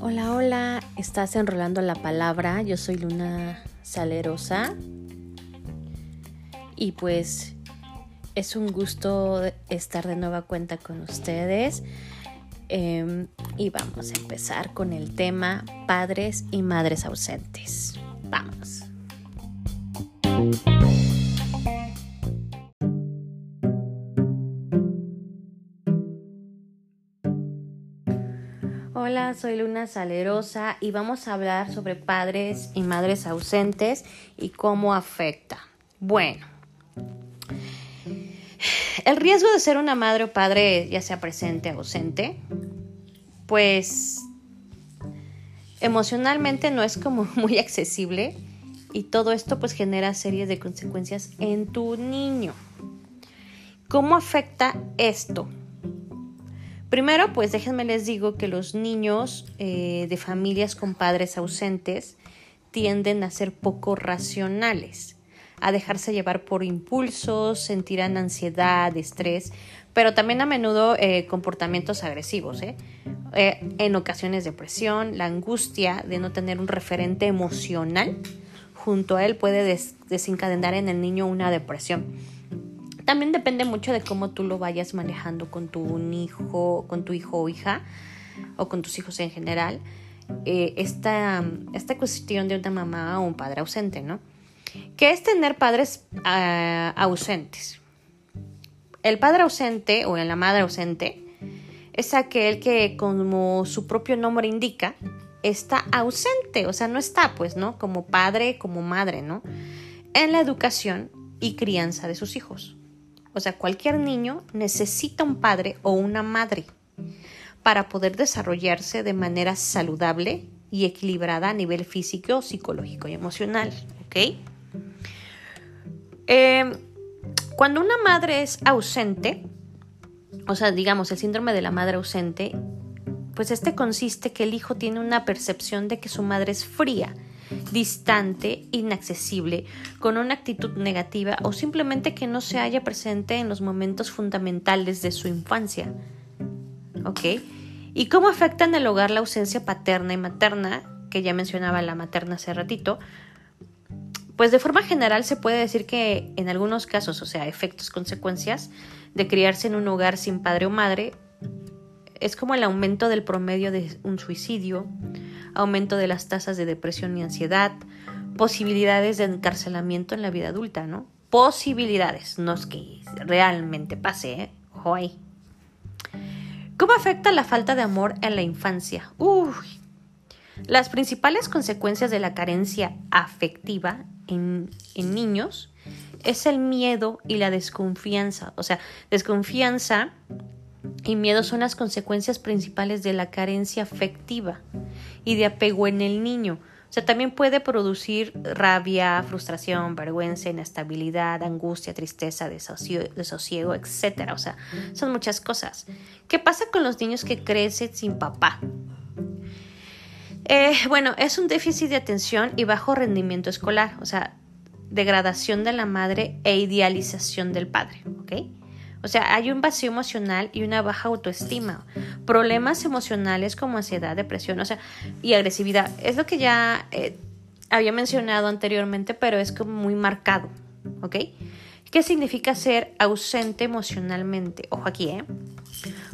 Hola, hola, estás enrolando la palabra. Yo soy Luna Salerosa. Y pues es un gusto estar de nueva cuenta con ustedes. Em, y vamos a empezar con el tema padres y madres ausentes. Vamos. Hola, soy Luna Salerosa y vamos a hablar sobre padres y madres ausentes y cómo afecta. Bueno, el riesgo de ser una madre o padre, ya sea presente o ausente, pues emocionalmente no es como muy accesible y todo esto pues genera series de consecuencias en tu niño. ¿Cómo afecta esto? Primero, pues déjenme les digo que los niños eh, de familias con padres ausentes tienden a ser poco racionales, a dejarse llevar por impulsos, sentirán ansiedad, estrés, pero también a menudo eh, comportamientos agresivos, ¿eh? en ocasiones depresión, la angustia de no tener un referente emocional junto a él puede desencadenar en el niño una depresión. También depende mucho de cómo tú lo vayas manejando con tu hijo, con tu hijo o hija, o con tus hijos en general. Eh, esta, esta cuestión de una mamá o un padre ausente, ¿no? ¿Qué es tener padres ah, ausentes? El padre ausente o la madre ausente es aquel que, como su propio nombre indica, está ausente, o sea, no está, pues, ¿no? Como padre, como madre, ¿no? En la educación y crianza de sus hijos. O sea, cualquier niño necesita un padre o una madre para poder desarrollarse de manera saludable y equilibrada a nivel físico, psicológico y emocional. ¿Ok? Em, cuando una madre es ausente, o sea, digamos, el síndrome de la madre ausente, pues este consiste que el hijo tiene una percepción de que su madre es fría, distante, inaccesible, con una actitud negativa o simplemente que no se haya presente en los momentos fundamentales de su infancia. ¿Ok? ¿Y cómo afecta en el hogar la ausencia paterna y materna, que ya mencionaba la materna hace ratito? Pues de forma general se puede decir que en algunos casos, o sea, efectos, consecuencias de criarse en un hogar sin padre o madre, es como el aumento del promedio de un suicidio, aumento de las tasas de depresión y ansiedad, posibilidades de encarcelamiento en la vida adulta, ¿no? Posibilidades, no es que realmente pase, ¿eh? Ojo ahí. ¿Cómo afecta la falta de amor en la infancia? Uy. Las principales consecuencias de la carencia afectiva en, en niños es el miedo y la desconfianza. O sea, desconfianza y miedo son las consecuencias principales de la carencia afectiva y de apego en el niño. O sea, también puede producir rabia, frustración, vergüenza, inestabilidad, angustia, tristeza, desosiego, etc. O sea, son muchas cosas. ¿Qué pasa con los niños que crecen sin papá? Eh, bueno, es un déficit de atención y bajo rendimiento escolar, o sea, degradación de la madre e idealización del padre, ¿ok? O sea, hay un vacío emocional y una baja autoestima, problemas emocionales como ansiedad, depresión, o sea, y agresividad. Es lo que ya eh, había mencionado anteriormente, pero es como muy marcado, ¿ok? ¿Qué significa ser ausente emocionalmente? Ojo aquí, ¿eh?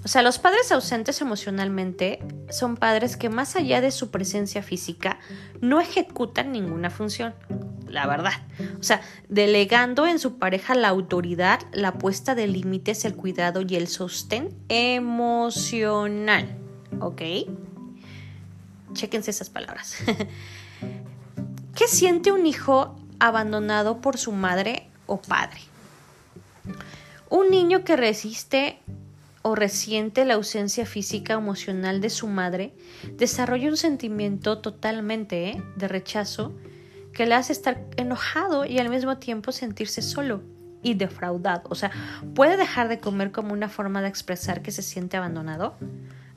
O sea, los padres ausentes emocionalmente son padres que más allá de su presencia física no ejecutan ninguna función la verdad. O sea, delegando en su pareja la autoridad, la puesta de límites, el cuidado y el sostén emocional. ¿Ok? Chéquense esas palabras. ¿Qué siente un hijo abandonado por su madre o padre? Un niño que resiste o resiente la ausencia física o emocional de su madre desarrolla un sentimiento totalmente ¿eh? de rechazo que le hace estar enojado y al mismo tiempo sentirse solo y defraudado. O sea, puede dejar de comer como una forma de expresar que se siente abandonado,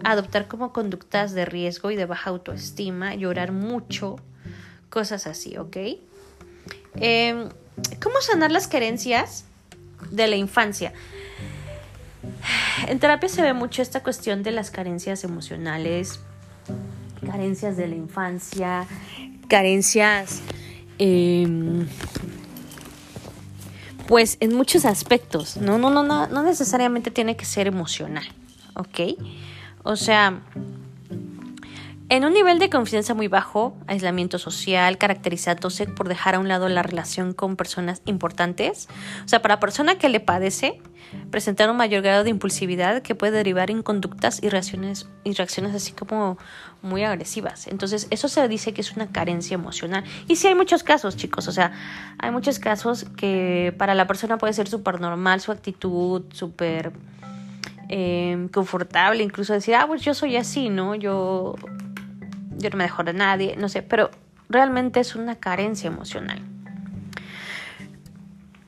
adoptar como conductas de riesgo y de baja autoestima, llorar mucho, cosas así, ¿ok? Em, ¿Cómo sanar las carencias de la infancia? En terapia se ve mucho esta cuestión de las carencias emocionales, carencias de la infancia, carencias, em, pues en muchos aspectos, ¿no? No, no, no, no necesariamente tiene que ser emocional, ¿ok? O sea, en un nivel de confianza muy bajo, aislamiento social, caracterizándose por dejar a un lado la relación con personas importantes, o sea, para persona que le padece, presentar un mayor grado de impulsividad que puede derivar en conductas y reacciones, y reacciones así como muy agresivas. Entonces, eso se dice que es una carencia emocional. Y sí hay muchos casos, chicos, o sea, hay muchos casos que para la persona puede ser súper normal su actitud, súper eh, confortable, incluso decir, ah, pues yo soy así, ¿no? Yo, yo no me dejo de nadie, no sé, pero realmente es una carencia emocional.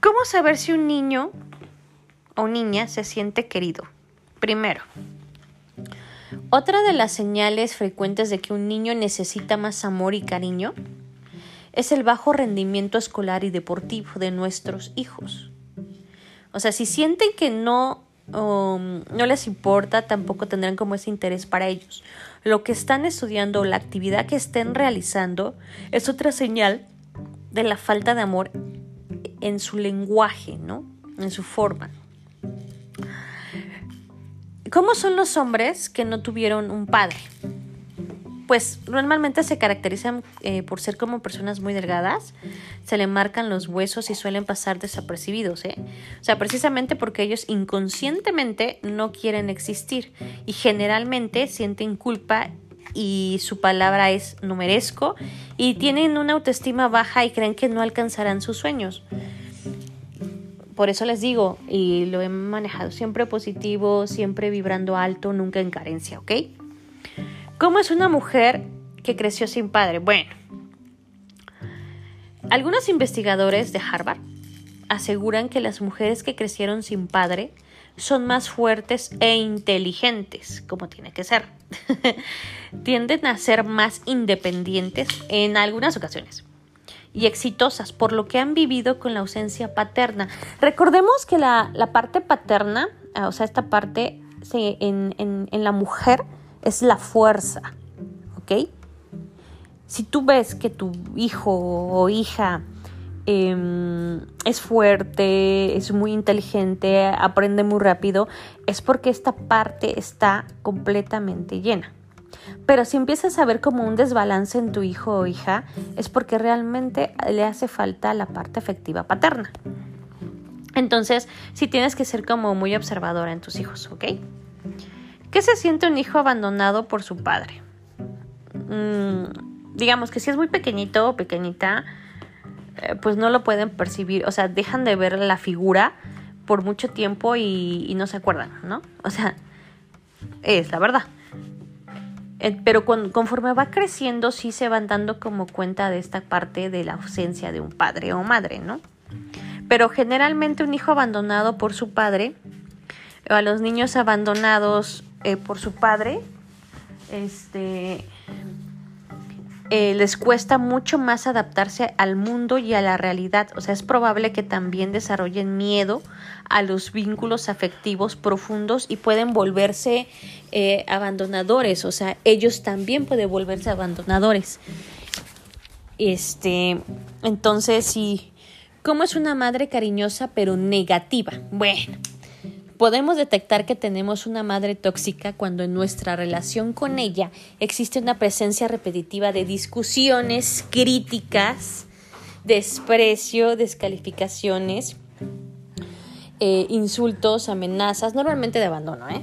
¿Cómo saber si un niño o niña se siente querido? Primero, otra de las señales frecuentes de que un niño necesita más amor y cariño es el bajo rendimiento escolar y deportivo de nuestros hijos. O sea, si sienten que no, um, no les importa, tampoco tendrán como ese interés para ellos. Lo que están estudiando o la actividad que estén realizando es otra señal de la falta de amor en su lenguaje, ¿no? En su forma. ¿Cómo son los hombres que no tuvieron un padre? Pues normalmente se caracterizan eh, por ser como personas muy delgadas, se le marcan los huesos y suelen pasar desapercibidos, ¿eh? O sea, precisamente porque ellos inconscientemente no quieren existir y generalmente sienten culpa y su palabra es no merezco y tienen una autoestima baja y creen que no alcanzarán sus sueños por eso les digo, y lo he manejado siempre positivo, siempre vibrando alto, nunca en carencia, ¿ok? ¿Cómo es una mujer que creció sin padre? Bueno, algunos investigadores de Harvard aseguran que las mujeres que crecieron sin padre son más fuertes e inteligentes, como tiene que ser. Tienden a ser más independientes en algunas ocasiones y exitosas por lo que han vivido con la ausencia paterna. Recordemos que la, parte paterna, ah, o sea, esta parte en, en, la mujer es la fuerza, ¿ok? Si tú ves que tu hijo o hija em, es fuerte, es muy inteligente, aprende muy rápido, es porque esta parte está completamente llena. Pero si empiezas a ver como un desbalance en tu hijo o hija, es porque realmente le hace falta la parte afectiva paterna. Entonces, sí tienes que ser como muy observadora en tus hijos, ¿ok? ¿Qué se siente un hijo abandonado por su padre? Mm, digamos que si es muy pequeñito o pequeñita, eh, pues no lo pueden percibir, o sea, dejan de ver la figura por mucho tiempo y, no se acuerdan, ¿no? O sea, es la verdad. Eh, pero conforme va creciendo sí se van dando como cuenta de esta parte de la ausencia de un padre o madre, ¿no? Pero generalmente un hijo abandonado por su padre, o a los niños abandonados eh, por su padre, este, eh, les cuesta mucho más adaptarse al mundo y a la realidad. O sea, es probable que también desarrollen miedo a los vínculos afectivos profundos y pueden volverse eh, abandonadores. O sea, ellos también pueden volverse abandonadores. Este, entonces, sí, ¿cómo es una madre cariñosa pero negativa? Bueno Podemos detectar que tenemos una madre tóxica cuando en nuestra relación con ella existe una presencia repetitiva de discusiones, críticas, desprecio, descalificaciones, eh, insultos, amenazas, normalmente de abandono, ¿eh?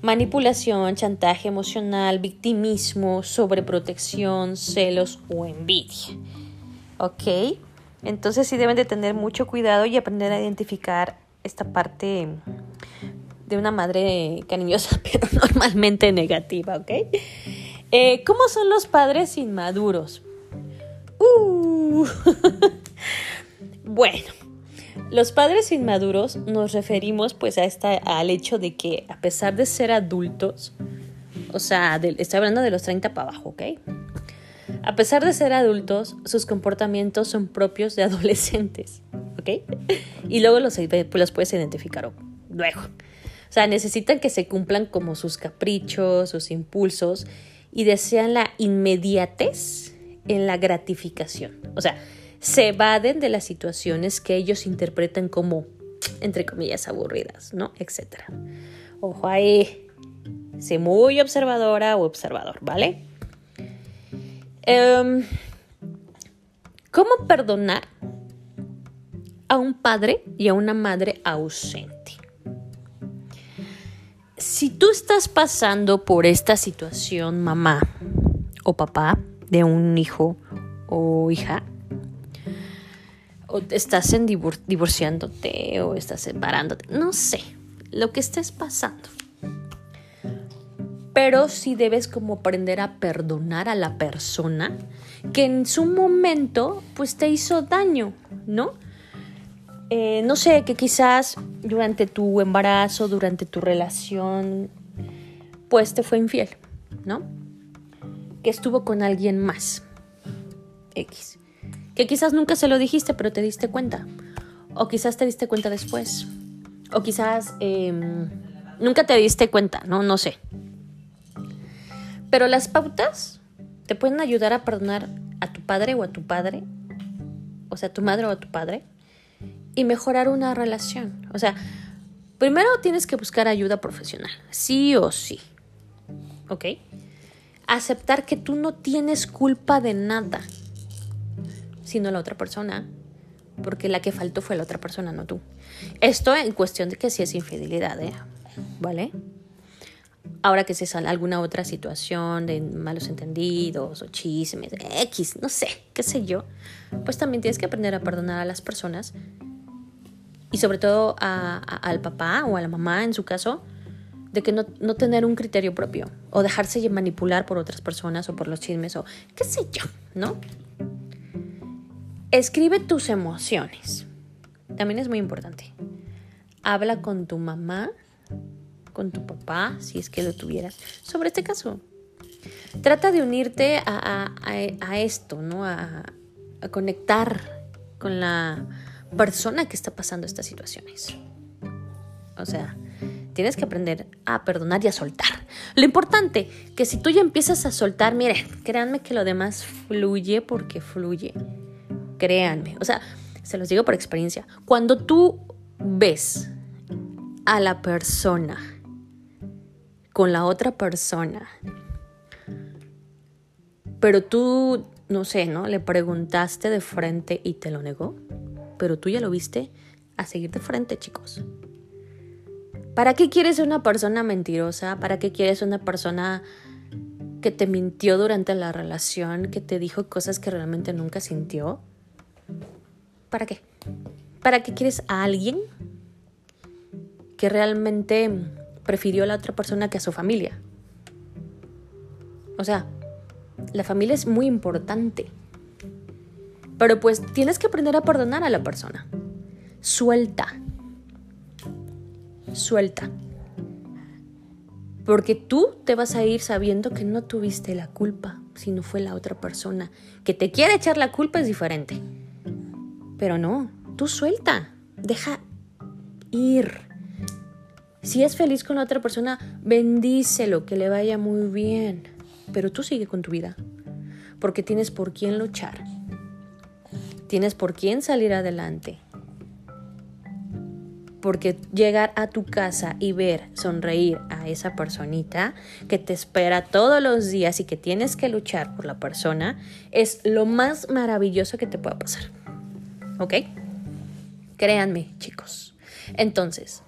manipulación, chantaje emocional, victimismo, sobreprotección, celos o envidia. ¿Ok? Entonces sí deben de tener mucho cuidado y aprender a identificar esta parte de una madre cariñosa, pero normalmente negativa, ¿ok? Eh, ¿Cómo son los padres inmaduros? Uh. bueno, los padres inmaduros nos referimos pues a esta, al hecho de que a pesar de ser adultos, o sea, estoy hablando de los 30 para abajo, ¿ok? A pesar de ser adultos, sus comportamientos son propios de adolescentes, ¿ok? Y luego los, los puedes identificar luego. O sea, necesitan que se cumplan como sus caprichos, sus impulsos y desean la inmediatez en la gratificación. O sea, se evaden de las situaciones que ellos interpretan como, entre comillas, aburridas, ¿no? Etcétera. Ojo ahí, sé muy observadora o observador, ¿vale? Em, ¿Cómo perdonar a un padre y a una madre ausente? Si tú estás pasando por esta situación, mamá o papá, de un hijo o hija, o estás en divorciándote o estás separándote, no sé, lo que estés pasando. Pero sí debes como aprender a perdonar a la persona que en su momento pues te hizo daño, ¿no? Eh, no sé, que quizás durante tu embarazo, durante tu relación, pues te fue infiel, ¿no? Que estuvo con alguien más. X. Que quizás nunca se lo dijiste, pero te diste cuenta. O quizás te diste cuenta después. O quizás em, nunca te diste cuenta, ¿no? No sé. Pero las pautas te pueden ayudar a perdonar a tu padre o a tu padre. O sea, a tu madre o a tu padre y mejorar una relación. O sea, primero tienes que buscar ayuda profesional, sí o sí. ¿Ok? Aceptar que tú no tienes culpa de nada, sino la otra persona, porque la que faltó fue la otra persona, no tú. Esto en cuestión de que si es infidelidad, ¿eh? ¿Vale? Ahora que se sale alguna otra situación de malos entendidos o chismes, X, no sé, qué sé yo, pues también tienes que aprender a perdonar a las personas y sobre todo al papá o a la mamá en su caso, de que no, no, tener un criterio propio o dejarse manipular por otras personas o por los chismes o qué sé yo, ¿no? Escribe tus emociones. También es muy importante. Habla con tu mamá, con tu papá, si es que lo tuvieras, sobre este caso. Trata de unirte a, a esto, ¿no? a conectar con la persona que está pasando estas situaciones. O sea, tienes que aprender a perdonar y a soltar. Lo importante, que si tú ya empiezas a soltar, mire, créanme que lo demás fluye porque fluye. Créanme. O sea, se los digo por experiencia. Cuando tú ves a la persona con la otra persona, pero tú, no sé, ¿no? Le preguntaste de frente y te lo negó pero tú ya lo viste, a seguir de frente, chicos. ¿Para qué quieres una persona mentirosa? ¿Para qué quieres una persona que te mintió durante la relación, que te dijo cosas que realmente nunca sintió? ¿Para qué? ¿Para qué quieres a alguien que realmente prefirió a la otra persona que a su familia? O sea, la familia es muy importante. Pero pues tienes que aprender a perdonar a la persona. Suelta. Suelta. Porque tú te vas a ir sabiendo que no tuviste la culpa, sino fue la otra persona. Que te quiere echar la culpa es diferente. Pero no, tú suelta. Deja ir. Si es feliz con la otra persona, bendícelo, que le vaya muy bien. Pero tú sigue con tu vida. Porque tienes por quién luchar Tienes por quién salir adelante. Porque llegar a tu casa y ver sonreír a esa personita que te espera todos los días y que tienes que luchar por la persona es lo más maravilloso que te pueda pasar. ¿Ok? Créanme, chicos. Entonces,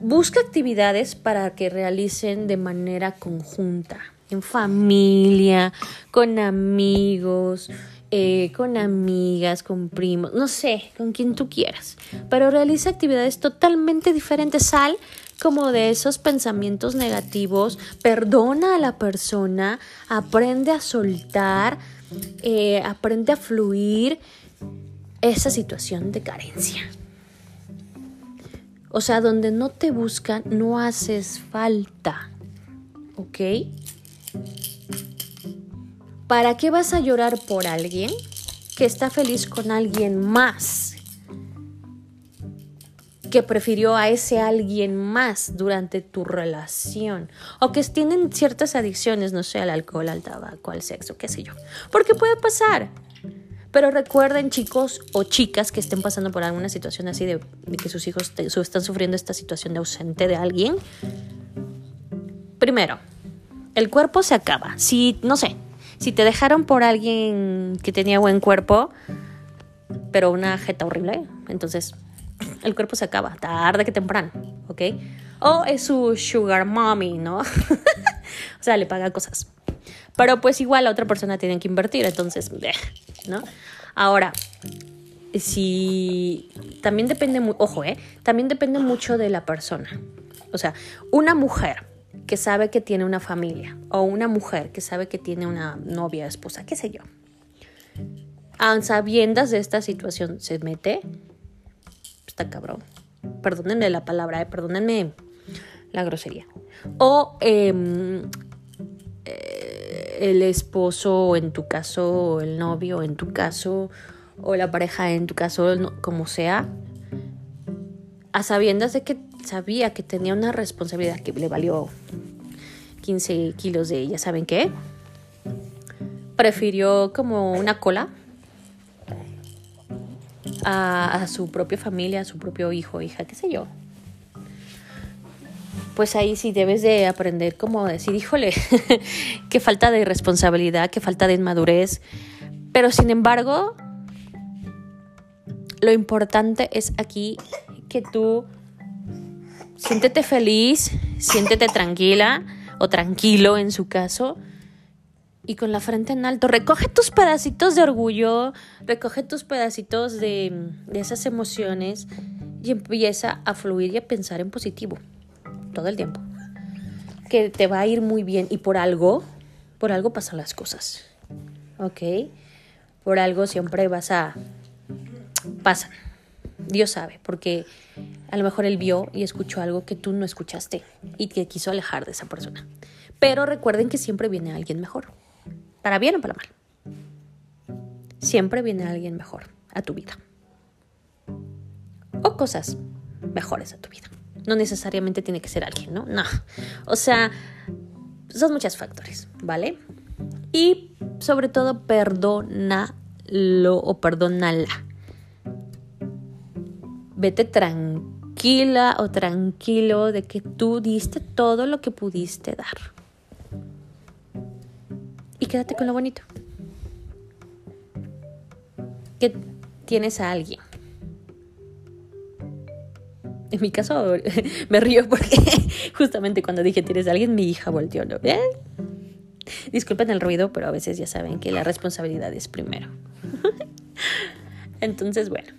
busca actividades para que realicen de manera conjunta, en familia, con amigos, eh, con amigas, con primos, no sé, con quien tú quieras. Pero realiza actividades totalmente diferentes. Sal como de esos pensamientos negativos, perdona a la persona, aprende a soltar, eh, aprende a fluir esa situación de carencia. O sea, donde no te buscan, no haces falta. ¿Ok? ¿Para qué vas a llorar por alguien que está feliz con alguien más? que prefirió a ese alguien más durante tu relación o que tienen ciertas adicciones, no sé, al alcohol, al tabaco, al sexo, qué sé yo. Porque puede pasar. Pero recuerden, chicos o chicas que estén pasando por alguna situación así de, que sus hijos están sufriendo esta situación de ausente de alguien. Primero, el cuerpo se acaba. Si, no sé, si te dejaron por alguien que tenía buen cuerpo, pero una jeta horrible, entonces el cuerpo se acaba, tarde que temprano, ¿ok? O es su sugar mommy, ¿no? o sea, le paga cosas. Pero pues igual la otra persona tiene que invertir, entonces, ¿no? Ahora, si también depende, ojo, ¿eh? También depende mucho de la persona. O sea, una mujer que sabe que tiene una familia o una mujer que sabe que tiene una novia, esposa, qué sé yo. A sabiendas de esta situación se mete, está cabrón. Perdónenme la palabra, eh, perdónenme la grosería. O em, eh, el esposo, en tu caso, o el novio, en tu caso, o la pareja, en tu caso, como sea, a sabiendas de que sabía que tenía una responsabilidad que le valió 15 kilos de ella, ¿saben qué? Prefirió como una cola a, su propia familia, a su propio hijo, hija, qué sé yo. Pues ahí sí debes de aprender como decir, híjole, qué falta de responsabilidad, qué falta de inmadurez. Pero sin embargo, lo importante es aquí que tú siéntete feliz, siéntete tranquila o tranquilo en su caso y con la frente en alto. Recoge tus pedacitos de orgullo, recoge tus pedacitos de, de, esas emociones y empieza a fluir y a pensar en positivo todo el tiempo. Que te va a ir muy bien y por algo, por algo pasan las cosas. ¿Ok? Por algo siempre vas a... pasan. Dios sabe, porque a lo mejor él vio y escuchó algo que tú no escuchaste y que quiso alejar de esa persona. Pero recuerden que siempre viene alguien mejor, para bien o para mal. Siempre viene alguien mejor a tu vida. O cosas mejores a tu vida. No necesariamente tiene que ser alguien, ¿no? No. O sea, son muchos factores, ¿vale? Y sobre todo, perdónalo o perdónala vete tranquila o tranquilo de que tú diste todo lo que pudiste dar. Y quédate con lo bonito. Que tienes a alguien. En mi caso me río porque justamente cuando dije tienes a alguien, mi hija volteó. ¿no? ¿Eh? Disculpen el ruido, pero a veces ya saben que la responsabilidad es primero. Entonces, bueno,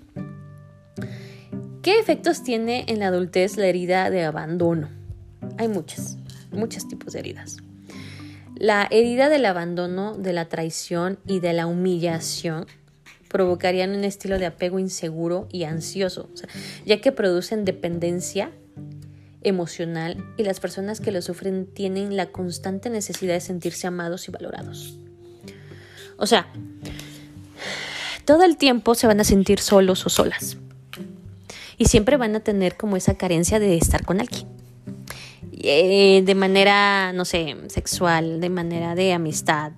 ¿Qué efectos tiene en la adultez la herida de abandono? Hay muchas, muchos tipos de heridas. La herida del abandono, de la traición y de la humillación provocarían un estilo de apego inseguro y ansioso, ya que producen dependencia emocional y las personas que lo sufren tienen la constante necesidad de sentirse amados y valorados. O sea, todo el tiempo se van a sentir solos o solas y siempre van a tener como esa carencia de estar con alguien. Eh, de manera, no sé, sexual, de manera de amistad,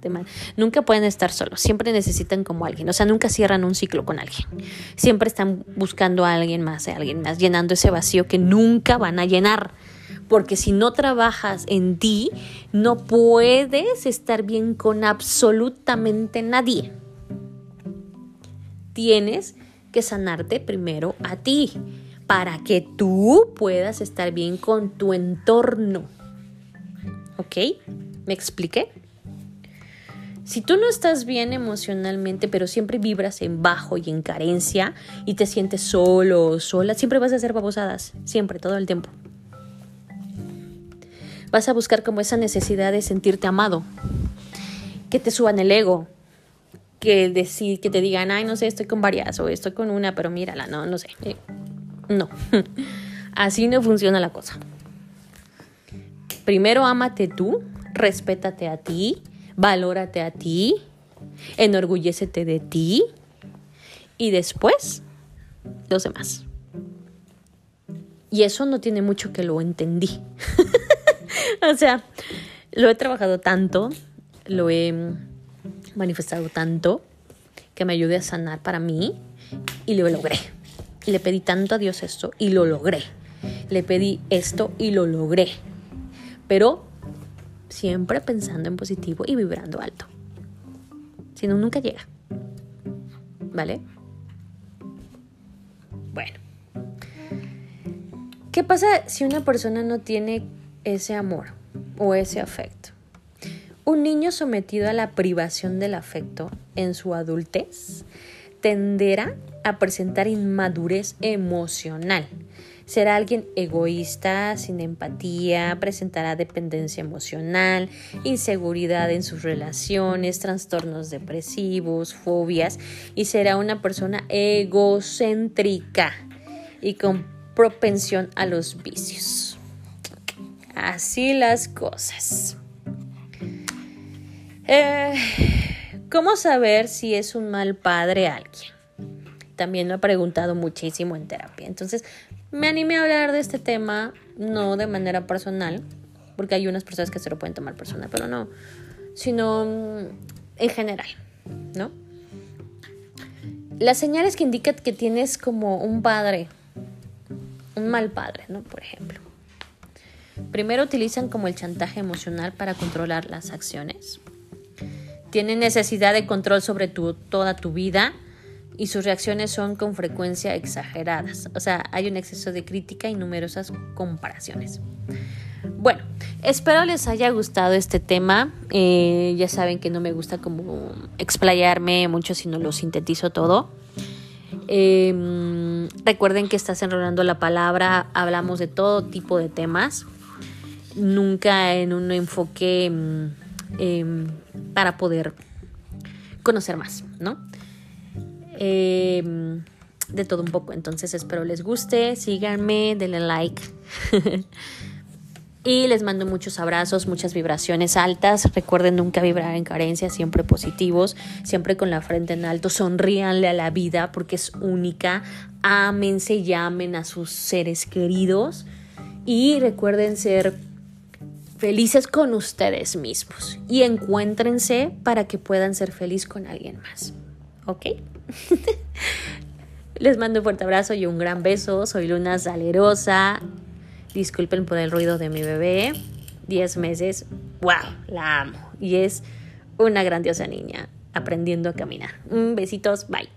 nunca pueden estar solos, siempre necesitan como alguien, o sea, nunca cierran un ciclo con alguien, siempre están buscando a alguien más, a alguien más, llenando ese vacío que nunca van a llenar, porque si no trabajas en ti, no puedes estar bien con absolutamente nadie. Tienes que sanarte primero a ti, para que tú puedas estar bien con tu entorno. ¿Ok? ¿Me expliqué? Si tú no estás bien emocionalmente, pero siempre vibras en bajo y en carencia y te sientes solo o sola, siempre vas a hacer babosadas, siempre, todo el tiempo. Vas a buscar como esa necesidad de sentirte amado, que te suban el ego, que decir, que te digan, ay, no sé, estoy con varias o estoy con una, pero mírala, no, no sé. Eh, no, así no funciona la cosa. Primero ámate tú, respétate a ti, valórate a ti, enorgullécete de ti y después los demás. Y eso no tiene mucho que lo entendí. o sea, lo he trabajado tanto, lo he manifestado tanto, que me ayude a sanar para mí y lo logré. Le pedí tanto a Dios esto y lo logré. Le pedí esto y lo logré. Pero siempre pensando en positivo y vibrando alto. Si no, nunca llega. ¿Vale? Bueno. ¿Qué pasa si una persona no tiene ese amor o ese afecto? Un niño sometido a la privación del afecto en su adultez tenderá a presentar inmadurez emocional. Será alguien egoísta, sin empatía, presentará dependencia emocional, inseguridad en sus relaciones, trastornos depresivos, fobias y será una persona egocéntrica y con propensión a los vicios. Así las cosas. Eh, ¿Cómo saber si es un mal padre alguien? También lo he preguntado muchísimo en terapia. Entonces, me animé a hablar de este tema, no de manera personal, porque hay unas personas que se lo pueden tomar personal, pero no, sino mm, en general, ¿no? Las señales que indican que tienes como un padre, un mal padre, ¿no? Por ejemplo. Primero utilizan como el chantaje emocional para controlar las acciones. Tienen necesidad de control sobre toda tu vida y sus reacciones son con frecuencia exageradas. O sea, hay un exceso de crítica y numerosas comparaciones. Bueno, espero les haya gustado este tema. Eh, ya saben que no me gusta como explayarme mucho, sino lo sintetizo todo. Em, recuerden que estás enrolando la palabra, hablamos de todo tipo de temas, nunca en un enfoque em, para poder conocer más, ¿no? Em, de todo un poco. Entonces espero les guste, síganme, denle like. y les mando muchos abrazos, muchas vibraciones altas. Recuerden nunca vibrar en carencia, siempre positivos, siempre con la frente en alto. Sonríanle a la vida porque es única. Ámense, llamen a sus seres queridos. Y recuerden ser felices con ustedes mismos. Y encuéntrense para que puedan ser felices con alguien más. ¿Ok? Les mando un fuerte abrazo y un gran beso. Soy Luna Salerosa. Disculpen por el ruido de mi bebé. 10 meses. ¡Wow! La amo. Y es una grandiosa niña aprendiendo a caminar. Besitos. Bye.